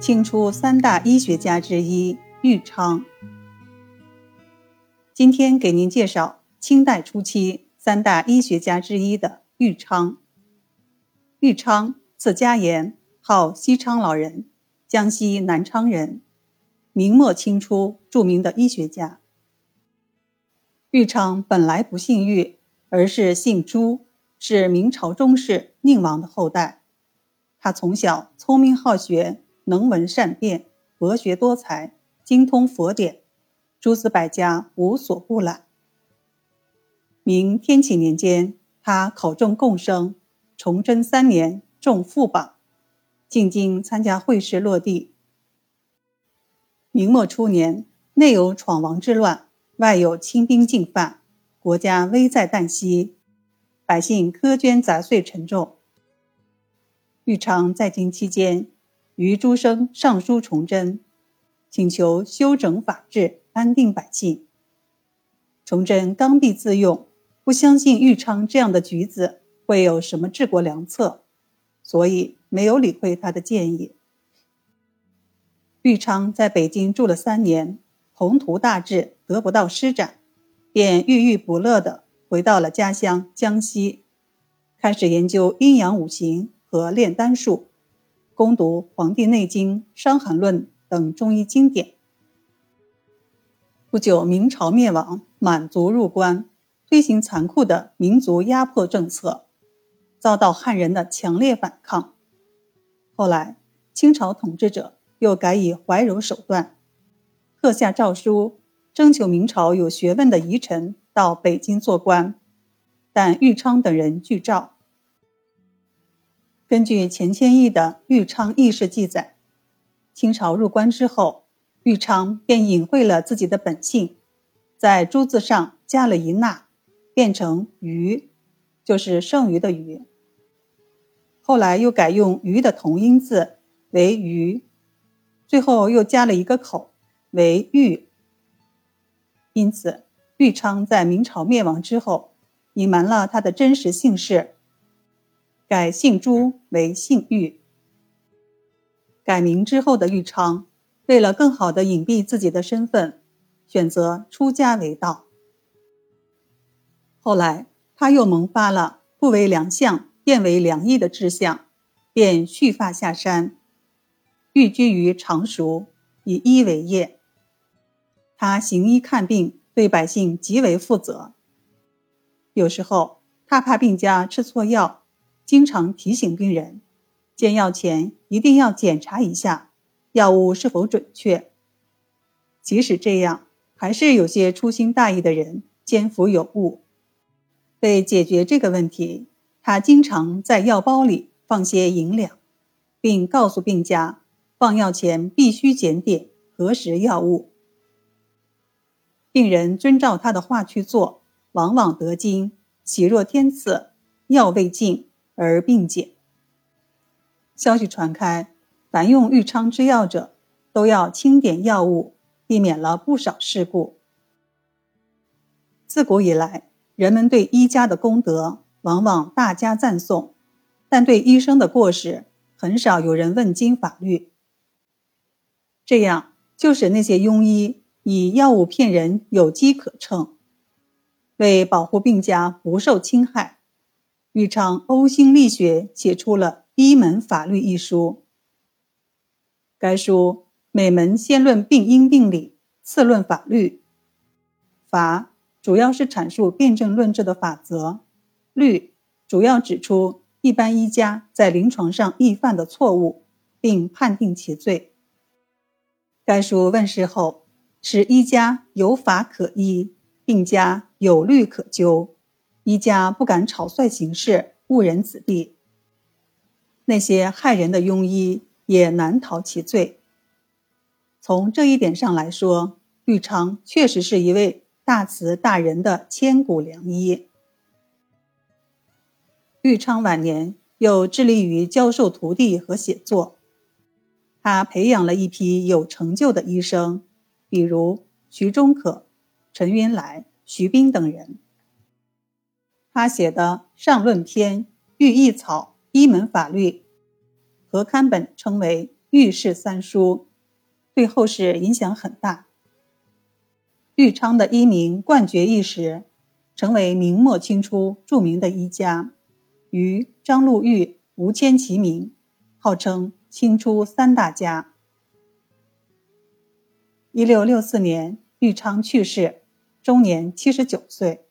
清初三大医学家之一玉昌。今天给您介绍清代初期三大医学家之一的玉昌。玉昌，字家言，号西昌老人，江西南昌人，明末清初著名的医学家。玉昌本来不姓玉，而是姓朱，是明朝中士宁王的后代。他从小聪明好学，能文善辩，博学多才，精通佛典，诸子百家无所不览。明天启年间，他考中贡生，崇祯三年中副榜，进京参加会试落地。明末初年，内有闯王之乱。外有清兵进犯，国家危在旦夕，百姓苛捐杂税沉重。玉昌在京期间，于诸生上书崇祯，请求修整法制，安定百姓。崇祯刚愎自用，不相信玉昌这样的举子会有什么治国良策，所以没有理会他的建议。玉昌在北京住了三年。宏图大志得不到施展，便郁郁不乐地回到了家乡江西，开始研究阴阳五行和炼丹术，攻读《黄帝内经》《伤寒论》等中医经典。不久，明朝灭亡，满族入关，推行残酷的民族压迫政策，遭到汉人的强烈反抗。后来，清朝统治者又改以怀柔手段。特下诏书，征求明朝有学问的遗臣到北京做官，但玉昌等人拒诏。根据钱谦益的《豫昌轶事》记载，清朝入关之后，豫昌便隐晦了自己的本性，在“朱”字上加了一捺，变成“余”，就是剩余的“余”。后来又改用“余”的同音字为“余”，最后又加了一个口。为豫，因此豫昌在明朝灭亡之后，隐瞒了他的真实姓氏，改姓朱为姓玉。改名之后的玉昌，为了更好的隐蔽自己的身份，选择出家为道。后来他又萌发了不为良相，变为良医的志向，便蓄发下山，寓居于常熟，以医为业。他行医看病，对百姓极为负责。有时候他怕病家吃错药，经常提醒病人，煎药前一定要检查一下药物是否准确。即使这样，还是有些粗心大意的人煎服有误。为解决这个问题，他经常在药包里放些银两，并告诉病家，放药前必须检点核实药物。病人遵照他的话去做，往往得经，喜若天赐，药未尽而病减。消息传开，凡用豫昌之药者，都要清点药物，避免了不少事故。自古以来，人们对医家的功德往往大加赞颂，但对医生的过失，很少有人问津法律。这样就使那些庸医。以药物骗人有机可乘，为保护病家不受侵害，豫昌呕心沥血写出了《医门法律》一书。该书每门先论病因病理，次论法律。法主要是阐述辩证论治的法则，律主要指出一般医家在临床上易犯的错误，并判定其罪。该书问世后。使医家有法可依，病家有律可究，医家不敢草率行事，误人子弟。那些害人的庸医也难逃其罪。从这一点上来说，玉昌确实是一位大慈大仁的千古良医。玉昌晚年又致力于教授徒弟和写作，他培养了一批有成就的医生。比如徐中可、陈云来、徐冰等人，他写的《上论篇》《寓意草》《一门法律》，和刊本称为《御世三书，对后世影响很大。玉昌的医名冠绝一时，成为明末清初著名的医家，与张禄玉、吴谦齐名，号称清初三大家。一六六四年，玉昌去世，终年七十九岁。